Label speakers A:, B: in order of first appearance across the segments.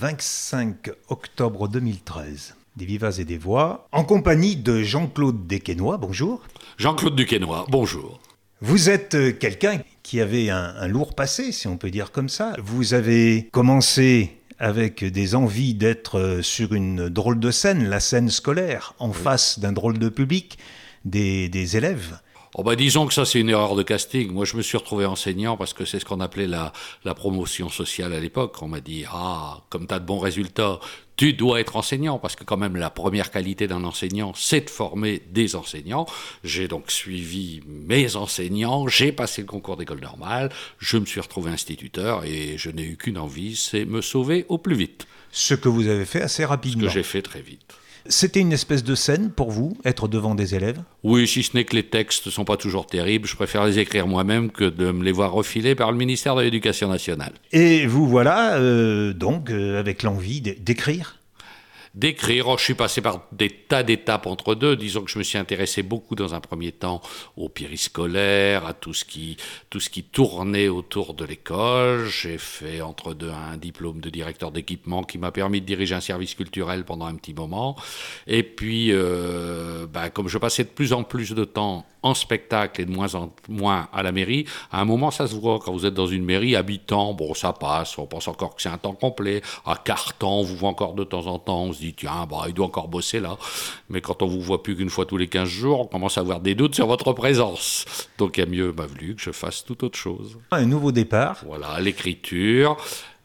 A: 25 octobre 2013. Des Vivas et des Voix, en compagnie de Jean-Claude Desquenois. Bonjour.
B: Jean-Claude Duquesnoy, bonjour.
A: Vous êtes euh, quelqu'un qui avait un, un lourd passé, si on peut dire comme ça. Vous avez commencé avec des envies d'être euh, sur une drôle de scène, la scène scolaire, en face d'un drôle de public, des, des élèves.
B: Oh bah disons que ça c'est une erreur de casting. Moi je me suis retrouvé enseignant parce que c'est ce qu'on appelait la, la promotion sociale à l'époque. On m'a dit ah comme tu as de bons résultats, tu dois être enseignant parce que quand même la première qualité d'un enseignant c'est de former des enseignants. J'ai donc suivi mes enseignants, j'ai passé le concours d'école normale, je me suis retrouvé instituteur et je n'ai eu qu'une envie, c'est me sauver au plus vite.
A: Ce que vous avez fait assez
B: Ce
A: rapidement.
B: que j'ai fait très vite.
A: C'était une espèce de scène pour vous, être devant des élèves?
B: Oui, si ce n'est que les textes ne sont pas toujours terribles, je préfère les écrire moi-même que de me les voir refiler par le ministère de l'Éducation nationale.
A: Et vous voilà, euh, donc, euh, avec l'envie d'écrire?
B: D'écrire, oh, je suis passé par des tas d'étapes entre deux. Disons que je me suis intéressé beaucoup dans un premier temps au périscolaire, à tout ce qui, tout ce qui tournait autour de l'école. J'ai fait entre deux un diplôme de directeur d'équipement qui m'a permis de diriger un service culturel pendant un petit moment. Et puis, euh, bah, comme je passais de plus en plus de temps en spectacle et de moins en moins à la mairie, à un moment ça se voit quand vous êtes dans une mairie habitant, bon ça passe, on pense encore que c'est un temps complet, à quart on vous voit encore de temps en temps, on se dit tiens bah il doit encore bosser là, mais quand on vous voit plus qu'une fois tous les 15 jours, on commence à avoir des doutes sur votre présence. Donc il y a mieux m'a voulu que je fasse tout autre chose.
A: Un nouveau départ.
B: Voilà, l'écriture,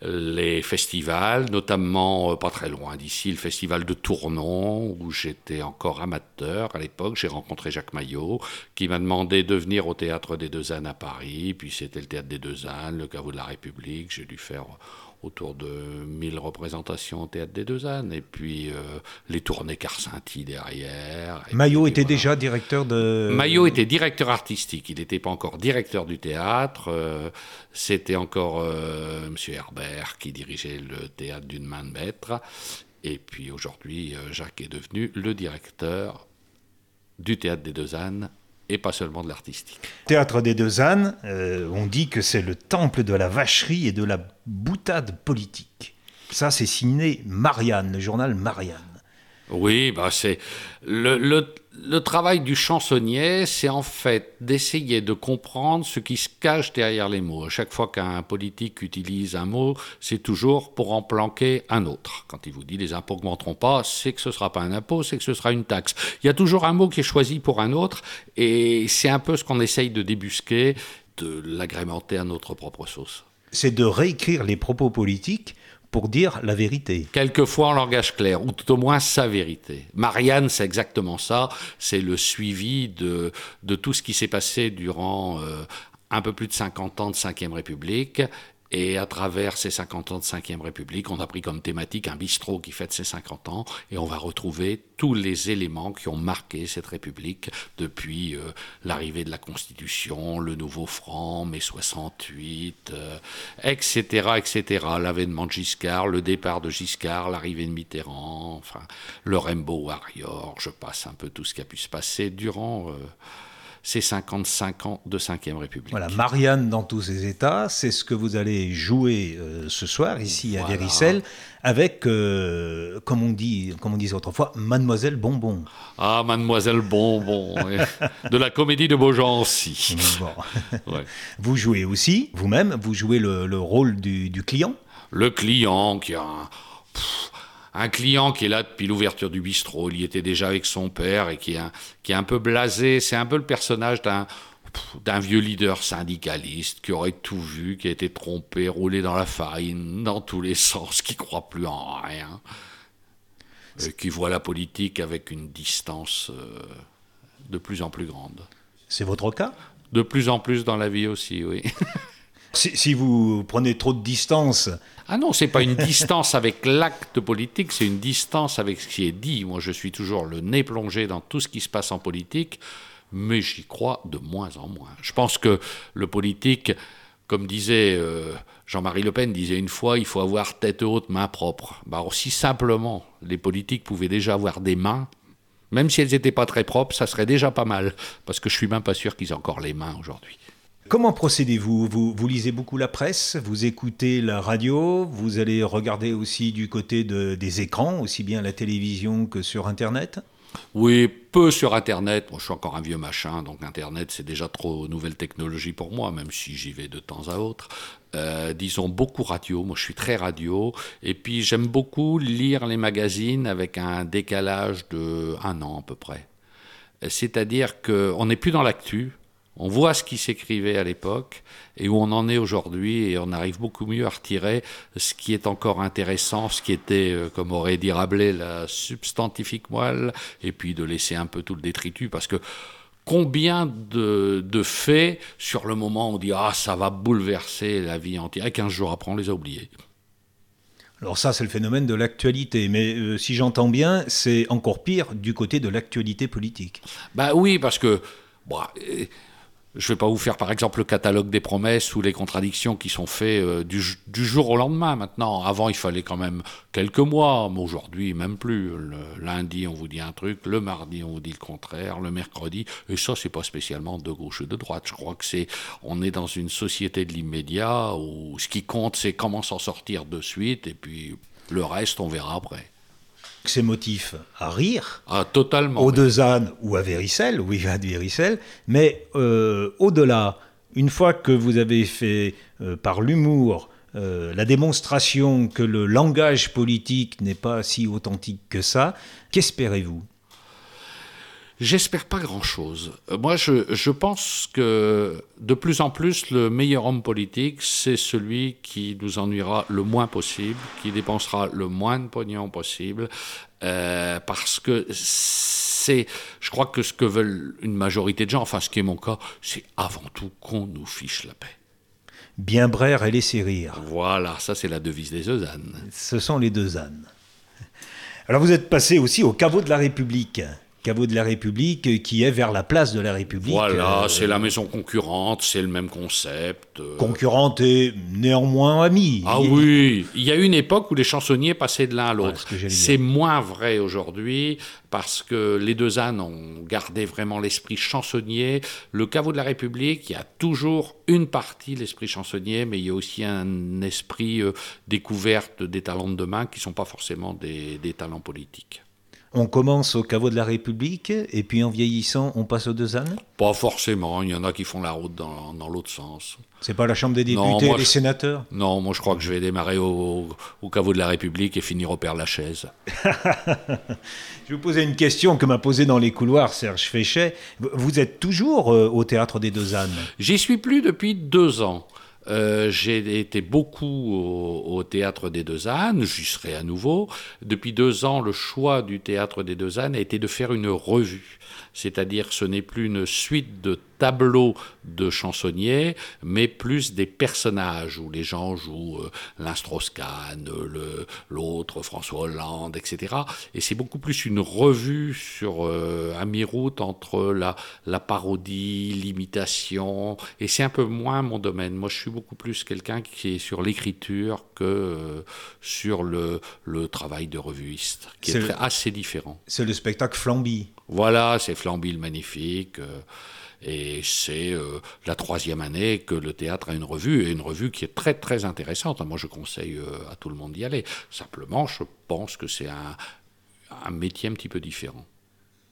B: les festivals, notamment euh, pas très loin d'ici, le festival de Tournon, où j'étais encore amateur à l'époque. J'ai rencontré Jacques Maillot, qui m'a demandé de venir au théâtre des Deux Ânes à Paris. Puis c'était le théâtre des Deux Ânes, le caveau de la République. J'ai dû faire autour de 1000 représentations au théâtre des Deux Ânes. Et puis euh, les tournées Carcinti derrière.
A: Maillot était
B: voilà.
A: déjà directeur de...
B: Maillot était directeur artistique, il n'était pas encore directeur du théâtre. euh, C'était encore euh, Monsieur Herbert qui dirigeait le théâtre d'une main de maître. Et puis aujourd'hui, euh, Jacques est devenu le directeur du théâtre des Deux Ânes et pas seulement de l'artistique.
A: Théâtre des Deux Ânes, euh, on dit que c'est le temple de la vacherie et de la boutade politique. Ça, c'est signé Marianne, le journal Marianne.
B: Oui, bah c'est le, le, le travail du chansonnier, c'est en fait d'essayer de comprendre ce qui se cache derrière les mots. Chaque fois qu'un politique utilise un mot, c'est toujours pour en planquer un autre. Quand il vous dit les impôts augmenteront pas, c'est que ce sera pas un impôt, c'est que ce sera une taxe. Il y a toujours un mot qui est choisi pour un autre, et c'est un peu ce qu'on essaye de débusquer, de l'agrémenter à notre propre sauce.
A: C'est de réécrire les propos politiques pour dire la vérité.
B: quelquefois en langage clair, ou tout au moins sa vérité. Marianne, c'est exactement ça, c'est le suivi de, de tout ce qui s'est passé durant euh, un peu plus de 50 ans de Ve République. Et à travers ces 50 ans de Ve République, on a pris comme thématique un bistrot qui fête ses 50 ans, et on va retrouver tous les éléments qui ont marqué cette République depuis euh, l'arrivée de la Constitution, le nouveau franc, mai 68, euh, etc., etc. L'avènement de Giscard, le départ de Giscard, l'arrivée de Mitterrand, le Rainbow Warrior, je passe un peu tout ce qui a pu se passer durant euh, ces 55 ans de Ve République.
A: Voilà, Marianne dans tous ses états, c'est ce que vous allez jouer euh, ce soir ici à
B: Voilà.
A: Véricelle avec, euh, comme, on dit, comme on disait autrefois, Mademoiselle Bonbon.
B: Ah, Mademoiselle Bonbon, de la comédie de Beaugency.
A: Bon.
B: Ouais.
A: Vous jouez aussi, vous-même, vous jouez le, le rôle du, du client.
B: Le client qui a un, pff, un client qui est là depuis l'ouverture du bistrot, il y était déjà avec son père et qui est un, qui est un peu blasé. C'est un peu le personnage d'un d'un vieux leader syndicaliste qui aurait tout vu, qui a été trompé, roulé dans la farine, dans tous les sens, qui croit plus en rien, et qui voit la politique avec une distance euh, de plus en plus grande.
A: C'est votre cas?
B: De plus en plus dans la vie aussi, oui.
A: si, vous prenez trop de distance,
B: Ah non, c'est pas une distance avec l'acte politique, c'est une distance avec ce qui est dit. Moi, je suis toujours le nez plongé dans tout ce qui se passe en politique, mais j'y crois de moins en moins. Je pense que le politique, comme disait euh, Jean-Marie Le Pen, disait une fois, il faut avoir tête haute, main propre. Bah, alors, si simplement les politiques pouvaient déjà avoir des mains, même si elles n'étaient pas très propres, ça serait déjà pas mal, parce que je suis même pas sûr qu'ils aient encore les mains aujourd'hui.
A: Comment procédez-vous? Vous, lisez beaucoup la presse, vous écoutez la radio, vous allez regarder aussi du côté de, des écrans, aussi bien la télévision que sur Internet?
B: Oui, peu sur Internet. Moi, je suis encore un vieux machin, donc Internet, c'est déjà trop nouvelle technologie pour moi, même si j'y vais de temps à autre. Euh, disons beaucoup radio. Moi, je suis très radio. Et puis, j'aime beaucoup lire les magazines avec un décalage de un an à peu près. C'est-à-dire qu'on n'est plus dans l'actu. On voit ce qui s'écrivait à l'époque et où on en est aujourd'hui et on arrive beaucoup mieux à retirer ce qui est encore intéressant, ce qui était, euh, comme aurait dit Rabelais, la substantifique moelle, et puis de laisser un peu tout le détritus parce que combien de, faits sur le moment on dit ah ça va bouleverser la vie entière et 15 jours après on les a oubliés.
A: Alors ça, c'est le phénomène de l'actualité. Mais euh, si j'entends bien, c'est encore pire du côté de l'actualité politique.
B: Bah oui, parce que... Bah, je ne vais pas vous faire par exemple le catalogue des promesses ou les contradictions qui sont faites euh, du, jour au lendemain maintenant. Avant, il fallait quand même quelques mois, mais aujourd'hui, même plus. Le lundi, on vous dit un truc, le mardi, on vous dit le contraire, le mercredi. Et ça, c'est pas spécialement de gauche ou de droite. Je crois que c'est, on est dans une société de l'immédiat où ce qui compte, c'est comment s'en sortir de suite, et puis le reste, on verra après
A: ses motifs à rire.
B: Ah, totalement.
A: Au Dezanne ou à Véricelle, oui, à Véricelle. Mais euh, au-delà, une fois que vous avez fait euh, par l'humour euh, la démonstration que le langage politique n'est pas si authentique que ça, qu'espérez-vous?
B: J'espère pas grand-chose. Euh, moi, je, pense que de plus en plus, le meilleur homme politique, c'est celui qui nous ennuiera le moins possible, qui dépensera le moins de pognon possible, euh, parce que c'est, je crois que ce que veulent une majorité de gens, enfin ce qui est mon cas, c'est avant tout qu'on nous fiche la paix.
A: Bien braire et laisser rire.
B: Voilà, ça c'est la devise des deux ânes.
A: Ce sont les deux ânes. Alors vous êtes passé aussi au caveau de la République caveau de la République qui est vers la place de la République.
B: Voilà, euh, c'est la maison concurrente, c'est le même concept.
A: Euh. Concurrente et néanmoins amie.
B: Ah oui, il y a une époque où les chansonniers passaient de l'un à l'autre. c'est moins vrai aujourd'hui parce que les deux ânes ont gardé vraiment l'esprit chansonnier. Le caveau de la République, il y a toujours une partie l'esprit chansonnier, mais il y a aussi un esprit euh, découverte des talents de demain qui ne sont pas forcément des talents politiques.
A: On commence au caveau de la République et puis en vieillissant, on passe aux deux ânes?
B: Pas forcément. Il y en a qui font la route dans, l'autre sens.
A: C'est pas la Chambre des députés et des sénateurs?
B: Non, moi je crois que je vais démarrer au, caveau de la République et finir au Père Lachaise.
A: je vais vous poser une question que m'a posée dans les couloirs Serge Féchet. Vous êtes toujours euh, au théâtre des deux ânes?
B: J'y suis plus depuis deux ans. Euh, j'ai été beaucoup au, Théâtre des Deux Ânes, j'y serai à nouveau. Depuis deux ans, le choix du Théâtre des Deux Ânes a été de faire une revue. C'est-à-dire ce n'est plus une suite de tableaux de chansonniers, mais plus des personnages où les gens jouent euh, l'Instroscan, l'autre, François Hollande, etc. Et c'est beaucoup plus une revue sur euh, à mi-route entre la, la parodie, l'imitation, et c'est un peu moins mon domaine. Moi, je suis beaucoup plus quelqu'un qui est sur l'écriture que euh, sur le, le travail de revuiste, qui est, assez différent.
A: C'est le spectacle Flamby.
B: Voilà, c'est Flamby le magnifique. Et c'est euh, la troisième année que le théâtre a une revue, et une revue qui est très très intéressante. Moi, je conseille euh, à tout le monde d'y aller. Simplement, je pense que c'est un, métier un petit peu différent.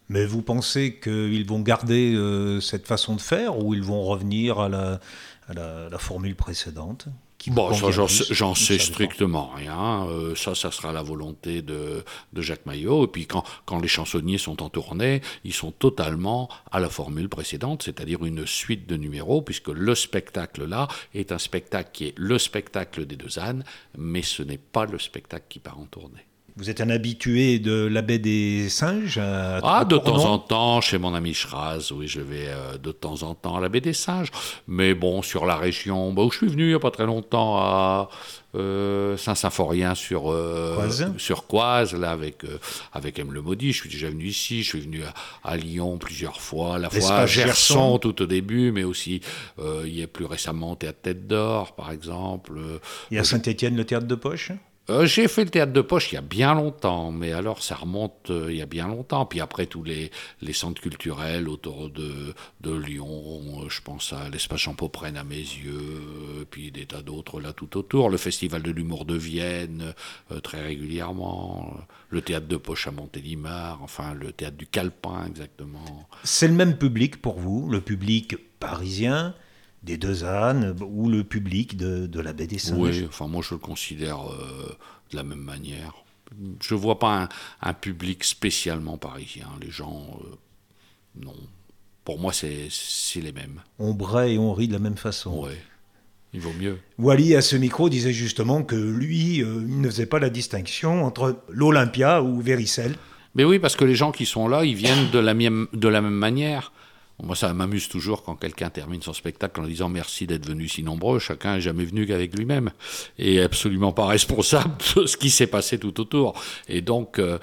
A: Mais vous pensez qu'ils vont garder euh, cette façon de faire ou ils vont revenir à la formule précédente?
B: Bon, ça, j'en sais strictement rien. Euh, ça, ça sera la volonté de, de Jacques Maillot. Et puis, quand, quand, les chansonniers sont en tournée, ils sont totalement à la formule précédente, c'est-à-dire une suite de numéros, puisque le spectacle là est un spectacle qui est le spectacle des deux ânes, mais ce n'est pas le spectacle qui part en tournée.
A: Vous êtes un habitué de la baie des singes
B: Ah, de temps en temps, chez mon ami Schraz, oui, je vais euh, de temps en temps à la baie des singes. Mais bon, sur la région bah, où je suis venu il n'y a pas très longtemps, à euh, Saint-Symphorien sur, euh, sur Coise, là, avec, avec M. Le Maudit. Je suis déjà venu ici, je suis venu à, Lyon plusieurs fois, à la fois à Gerson, tout au début, mais aussi il y a plus récemment au Théâtre Tête d'Or, par exemple.
A: Et à Saint-Étienne, le Théâtre de Poche
B: euh, j'ai fait le théâtre de poche il y a bien longtemps, mais alors ça remonte euh, il y a bien longtemps. Puis après tous les, les centres culturels autour de, de Lyon, euh, je pense à l'espace Pauprenne à mes yeux, puis des tas d'autres là tout autour. Le festival de l'humour de Vienne, très régulièrement. Le théâtre de poche à Montélimar, enfin le théâtre du Calpin exactement.
A: C'est le même public pour vous, le public parisien des Deux Ânes ou le public de, de la baie des Singes
B: Oui, enfin moi je le considère de la même manière. Je ne vois pas un, public spécialement parisien. Les gens, euh, non. Pour moi, c'est les mêmes.
A: On braille et on rit de la même façon.
B: Oui, il vaut mieux.
A: Wally, à ce micro, disait justement que lui, euh, il ne faisait pas la distinction entre l'Olympia ou Véricelle.
B: Mais oui, parce que les gens qui sont là, ils viennent de la, de la même manière. Moi, ça m'amuse toujours quand quelqu'un termine son spectacle en disant merci d'être venu si nombreux. Chacun n'est jamais venu qu'avec lui-même et absolument pas responsable de ce qui s'est passé tout autour. Et donc, euh,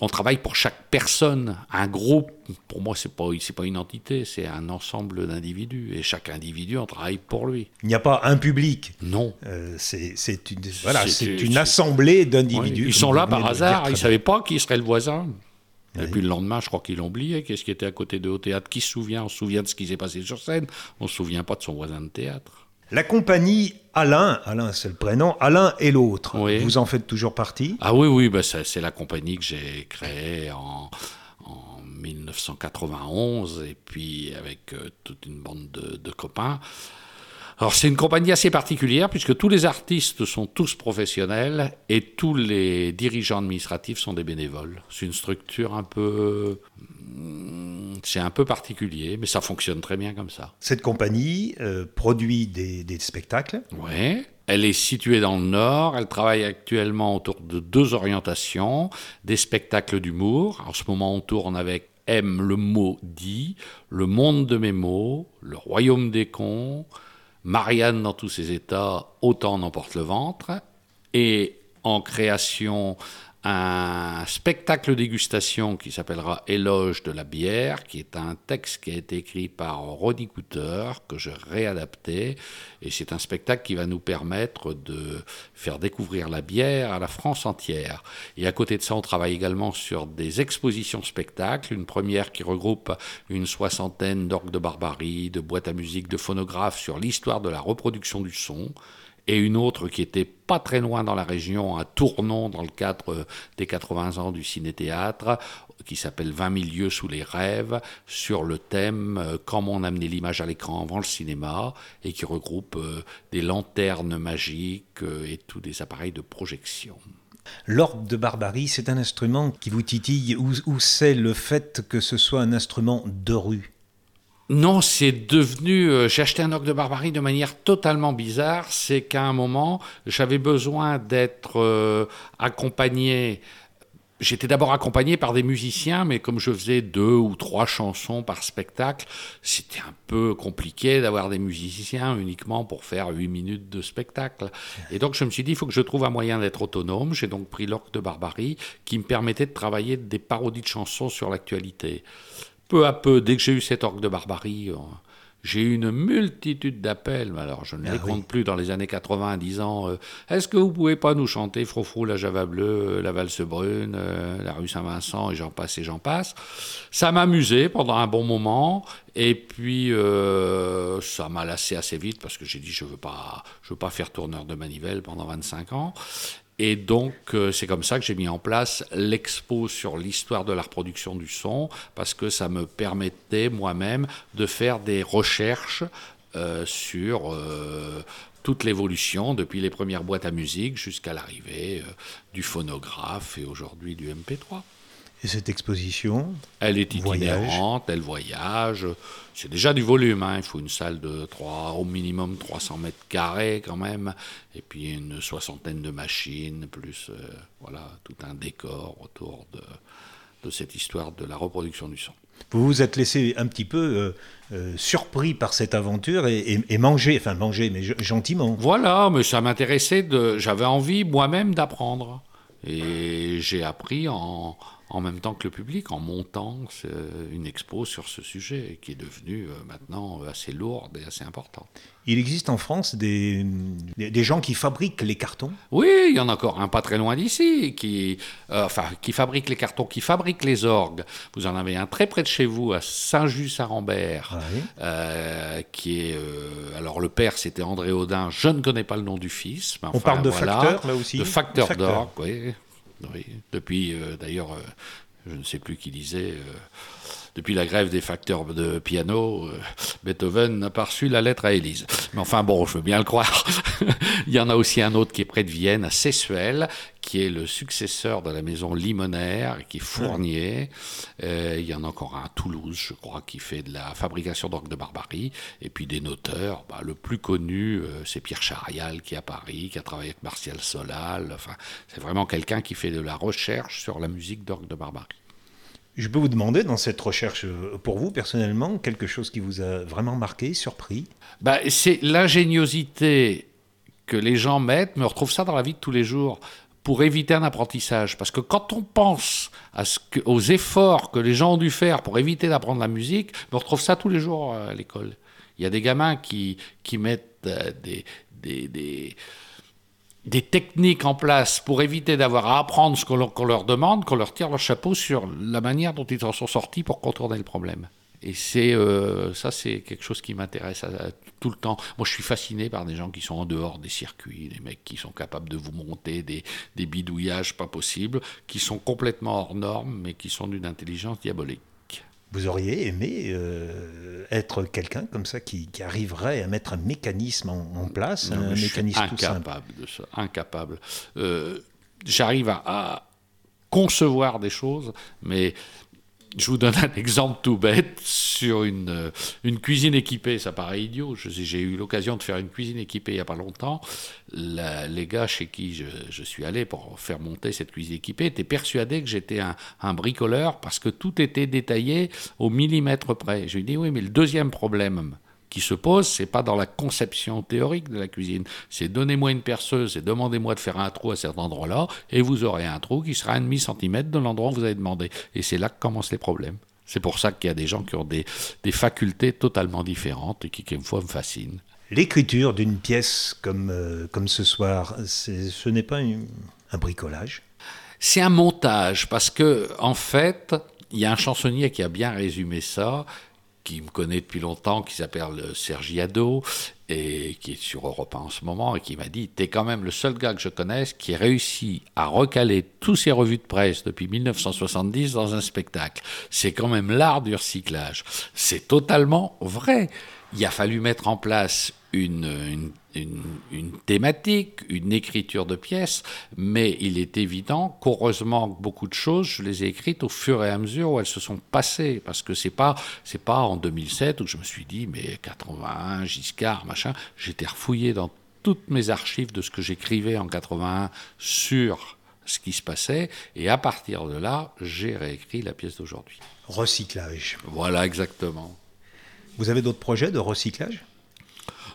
B: on travaille pour chaque personne. Un groupe, pour moi, c'est pas c'est pas une entité, c'est un ensemble d'individus. Et chaque individu, on travaille pour lui.
A: Il n'y a pas un public.
B: Non.
A: Euh, c'est une, voilà, c'est une assemblée d'individus.
B: ils sont là par hasard. Ils ne savaient pas qui serait le voisin. Et puis le lendemain, je crois qu'il oublié. Qu'est-ce qui était à côté de au théâtre Qui se souvient? On se souvient de ce qui s'est passé sur scène. On ne se souvient pas de son voisin de théâtre.
A: La compagnie Alain, Alain c'est le prénom, Alain et l'autre, vous en faites toujours partie?
B: Ah oui, oui, bah c'est la compagnie que j'ai créée en, 1991, et puis avec euh, toute une bande de copains. Alors c'est une compagnie assez particulière puisque tous les artistes sont tous professionnels et tous les dirigeants administratifs sont des bénévoles. C'est une structure un peu... Hmm, c'est un peu particulier, mais ça fonctionne très bien comme ça.
A: Cette compagnie euh, produit des, des spectacles
B: Oui. Elle est située dans le Nord. Elle travaille actuellement autour de deux orientations, des spectacles d'humour. En ce moment, on tourne avec M, le mot dit, le monde de mes mots, le royaume des cons, Marianne dans tous ses états, autant n'emporte le ventre, et en création un spectacle dégustation qui s'appellera Éloge de la bière, qui est un texte qui a été écrit par Roddy Cooter, que je réadapté. Et c'est un spectacle qui va nous permettre de faire découvrir la bière à la France entière. Et à côté de ça, on travaille également sur des expositions spectacles. Une première qui regroupe une soixantaine d'orgues de barbarie, de boîtes à musique, de phonographes sur l'histoire de la reproduction du son et une autre qui était pas très loin dans la région, à Tournon, dans le cadre des 80 ans du ciné-théâtre, qui s'appelle 20 milieux sous les rêves, sur le thème euh, Comment on amenait l'image à l'écran avant le cinéma, et qui regroupe euh, des lanternes magiques euh, et tous des appareils de projection.
A: L'orgue de barbarie, c'est un instrument qui vous titille, ou c'est le fait que ce soit un instrument de rue?
B: Non, c'est devenu. Euh, j'ai acheté un orgue de barbarie de manière totalement bizarre. C'est qu'à un moment, j'avais besoin d'être euh, accompagné. J'étais d'abord accompagné par des musiciens, mais comme je faisais deux ou trois chansons par spectacle, c'était un peu compliqué d'avoir des musiciens uniquement pour faire huit minutes de spectacle. Et donc je me suis dit, il faut que je trouve un moyen d'être autonome. J'ai donc pris l'orgue de barbarie qui me permettait de travailler des parodies de chansons sur l'actualité peu à peu, dès que j'ai eu cet orgue de barbarie, euh, j'ai eu une multitude d'appels, alors je ne ah les compte plus dans les années 80, disant euh, Est-ce que vous pouvez pas nous chanter Frofrou, la Java bleue, la valse brune, euh, la rue Saint-Vincent, et j'en passe et j'en passe Ça m'amusait pendant un bon moment, et puis ça m'a lassé assez vite parce que j'ai dit Je ne veux, pas, je veux pas faire tourneur de manivelle pendant 25 ans. Et donc, euh, c'est comme ça que j'ai mis en place l'expo sur l'histoire de la reproduction du son, parce que ça me permettait moi-même de faire des recherches euh, sur euh, toute l'évolution, depuis les premières boîtes à musique jusqu'à l'arrivée du phonographe et aujourd'hui du MP3.
A: Et cette exposition
B: Elle est itinérante, elle voyage. C'est déjà du volume. Hein. Il faut une salle de 3, au minimum 300 mètres carrés quand même. Et puis une soixantaine de machines, plus euh, voilà, tout un décor autour de, de, cette histoire de la reproduction du son.
A: Vous vous êtes laissé un petit peu euh, euh, surpris par cette aventure et, et, manger, enfin manger, mais gentiment.
B: Voilà, mais ça m'intéressait. J'avais envie moi-même d'apprendre. Et j'ai appris en, en même temps que le public, en montant une expo sur ce sujet qui est devenue maintenant assez lourde et assez importante.
A: Il existe en France des, des, gens qui fabriquent les cartons?
B: Oui, il y en a encore un pas très loin d'ici, qui, enfin, qui fabrique les cartons, qui fabrique les orgues. Vous en avez un très près de chez vous, à Saint-Just-à-Rambert, qui est... alors le père, c'était André Audin, je ne connais pas le nom du fils.
A: On parle de facteur, là aussi?
B: De facteur, d'orgue, oui. Depuis, euh, d'ailleurs, euh, je ne sais plus qui disait, euh, depuis la grève des facteurs de piano, Beethoven n'a pas reçu la lettre à Élise. Mais enfin bon, je veux bien le croire. Il y en a aussi un autre qui est près de Vienne, à Sessuel, qui est le successeur de la maison Limonaire, qui est Fournier. il y en a encore un à Toulouse, je crois, qui fait de la fabrication d'orgue de barbarie. Et puis des noteurs. Bah, le plus connu, c'est Pierre Charial, qui est à Paris, qui a travaillé avec Martial Solal. Enfin, c'est vraiment quelqu'un qui fait de la recherche sur la musique d'orgue de barbarie.
A: Je peux vous demander, dans cette recherche, euh, pour vous personnellement, quelque chose qui vous a vraiment marqué, surpris?
B: Bah, C'est l'ingéniosité que les gens mettent, mais on retrouve ça dans la vie de tous les jours, pour éviter un apprentissage. Parce que quand on pense aux efforts que les gens ont dû faire pour éviter d'apprendre la musique, on retrouve ça tous les jours à l'école. Il y a des gamins qui, qui mettent euh, des, des, des techniques en place pour éviter d'avoir à apprendre ce qu'on leur, demande, qu'on leur tire leur chapeau sur la manière dont ils en sont sortis pour contourner le problème. Et euh, ça, c'est quelque chose qui m'intéresse tout le temps. Moi, je suis fasciné par des gens qui sont en dehors des circuits, des mecs qui sont capables de vous monter des, des bidouillages pas possibles, qui sont complètement hors normes, mais qui sont d'une intelligence diabolique.
A: Vous auriez aimé euh, être quelqu'un comme ça qui, arriverait à mettre un mécanisme en, place, un mécanisme
B: incapable de ça, incapable. Euh, j'arrive à, concevoir des choses, mais je vous donne un exemple tout bête sur une, euh, une cuisine équipée. Ça paraît idiot. J'ai eu l'occasion de faire une cuisine équipée il n'y a pas longtemps. les gars chez qui je, suis allé pour faire monter cette cuisine équipée étaient persuadés que j'étais un, un, bricoleur parce que tout était détaillé au millimètre près. Je lui dit oui, mais le deuxième problème, qui se pose, c'est pas dans la conception théorique de la cuisine. C'est donnez-moi une perceuse et demandez-moi de faire un trou à cet endroit-là, et vous aurez un trou qui sera un demi centimètre de l'endroit où vous avez demandé. Et c'est là que commencent les problèmes. C'est pour ça qu'il y a des gens qui ont des, facultés totalement différentes et qui, quelquefois, me fascinent.
A: L'écriture d'une pièce comme, euh, comme ce soir, ce n'est pas un bricolage?
B: C'est un montage, parce que, en fait, il y a un chansonnier qui a bien résumé ça qui me connaît depuis longtemps, qui s'appelle Sergiado, et qui est sur Europe 1 en ce moment, et qui m'a dit T'es quand même le seul gars que je connaisse qui a réussi à recaler tous ses revues de presse depuis 1970 dans un spectacle. C'est quand même l'art du recyclage. C'est totalement vrai. Il a fallu mettre en place une, thématique, une écriture de pièces, mais il est évident qu'heureusement beaucoup de choses, je les ai écrites au fur et à mesure où elles se sont passées, parce que c'est pas c'est pas en 2007 où je me suis dit mais 81, Giscard, machin, j'étais refouillé dans toutes mes archives de ce que j'écrivais en 81 sur ce qui se passait, et à partir de là, j'ai réécrit la pièce d'aujourd'hui.
A: Recyclage.
B: Voilà, exactement.
A: Vous avez d'autres projets de recyclage?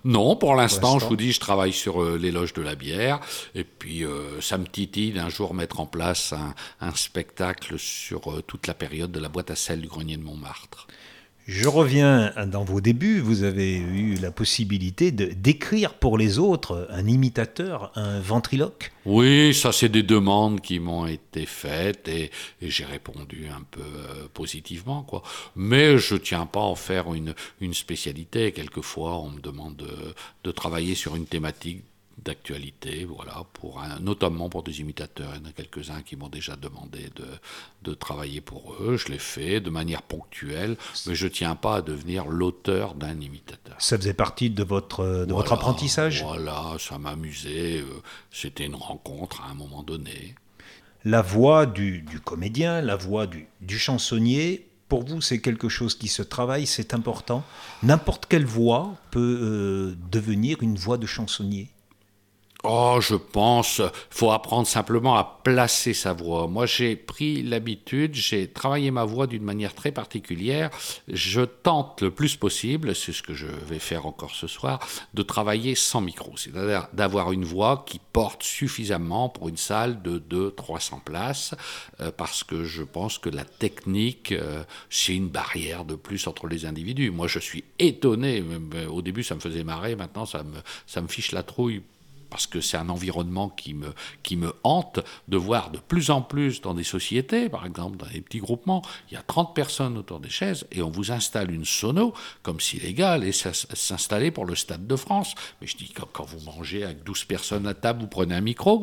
B: Non, pour l'instant, je vous dis, je travaille sur euh, l'éloge de la bière. Et puis, euh, ça me titille d'un jour mettre en place un, spectacle sur euh, toute la période de la boîte à sel du grenier de Montmartre.
A: Je reviens dans vos débuts, vous avez eu la possibilité de d'écrire pour les autres un imitateur, un ventriloque?
B: Oui, ça c'est des demandes qui m'ont été faites et, j'ai répondu un peu euh, positivement. quoi. Mais je tiens pas à en faire une, spécialité. Quelquefois on me demande de, de travailler sur une thématique d'actualité, voilà, pour notamment pour des imitateurs. Il y en a quelques-uns qui m'ont déjà demandé de, de, travailler pour eux. Je l'ai fait de manière ponctuelle, mais je ne tiens pas à devenir l'auteur d'un imitateur.
A: Ça faisait partie de votre, de votre apprentissage?
B: Voilà, ça m'amusait. Euh, c'était une rencontre à un moment donné.
A: La voix du, du comédien, la voix du, du chansonnier, pour vous, c'est quelque chose qui se travaille, c'est important? N'importe quelle voix peut euh, devenir une voix de chansonnier?
B: Oh, je pense, faut apprendre simplement à placer sa voix. Moi, j'ai pris l'habitude, j'ai travaillé ma voix d'une manière très particulière. Je tente le plus possible, c'est ce que je vais faire encore ce soir, de travailler sans micro, c'est-à-dire d'avoir une voix qui porte suffisamment pour une salle de 200-300 places, euh, parce que je pense que la technique, euh, c'est une barrière de plus entre les individus. Moi, je suis étonné. Au début, ça me faisait marrer. Maintenant, ça me, ça me fiche la trouille parce que c'est un environnement qui me, qui me hante de voir de plus en plus dans des sociétés, par exemple dans des petits groupements, il y a 30 personnes autour des chaises et on vous installe une sono comme si légal et s'installer pour le Stade de France. Mais je dis, quand, vous mangez avec 12 personnes à table, vous prenez un micro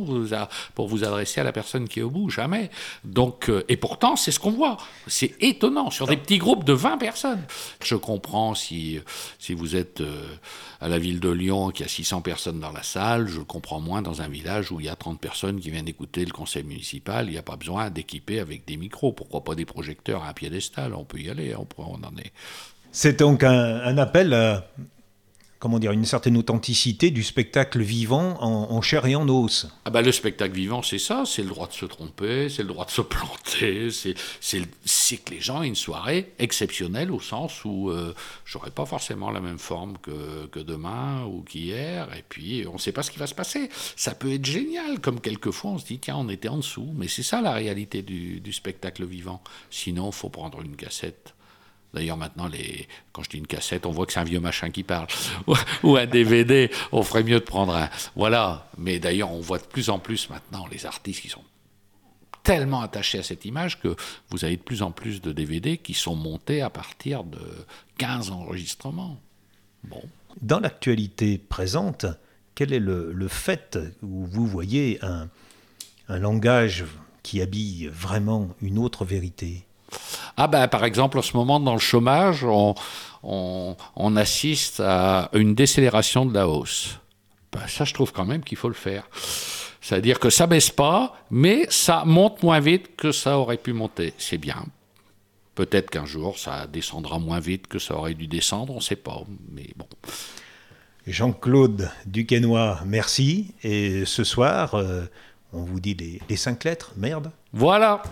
B: pour vous, adresser à la personne qui est au bout, jamais. Donc, euh, et pourtant, c'est ce qu'on voit. C'est étonnant sur des petits groupes de 20 personnes. Je comprends si, si vous êtes euh, à la ville de Lyon, qu'il y a 600 personnes dans la salle, le comprends moins dans un village où il y a 30 personnes qui viennent écouter le conseil municipal. Il n'y a pas besoin d'équiper avec des micros. Pourquoi pas des projecteurs à un piédestal On peut y aller, on, on en est.
A: C'est donc un, appel comment dire, une certaine authenticité du spectacle vivant en, chair et en os.
B: Ah bah, le spectacle vivant, c'est ça, c'est le droit de se tromper, c'est le droit de se planter, c'est que les gens aient une soirée exceptionnelle au sens où euh, j'aurai pas forcément la même forme que, demain ou qu'hier, et puis on ne sait pas ce qui va se passer. Ça peut être génial, comme quelquefois on se dit, tiens, on était en dessous, mais c'est ça la réalité du, du spectacle vivant. Sinon, faut prendre une cassette D'ailleurs, maintenant, quand je dis une cassette, on voit que c'est un vieux machin qui parle. Ou un DVD, on ferait mieux de prendre un. Voilà. Mais d'ailleurs, on voit de plus en plus maintenant les artistes qui sont tellement attachés à cette image que vous avez de plus en plus de DVD qui sont montés à partir de 15 enregistrements. Bon.
A: Dans l'actualité présente, quel est le, le, fait où vous voyez un, un langage qui habille vraiment une autre vérité?
B: Ah ben, par exemple, en ce moment, dans le chômage, on, assiste à une décélération de la hausse. Ben, ça, je trouve quand même qu'il faut le faire. C'est-à-dire que ça baisse pas, mais ça monte moins vite que ça aurait pu monter. C'est bien. Peut-être qu'un jour, ça descendra moins vite que ça aurait dû descendre, on ne sait pas. Mais bon.
A: Jean-Claude Duquesnoy, merci. Et ce soir, euh, on vous dit les cinq lettres, merde.
B: Voilà.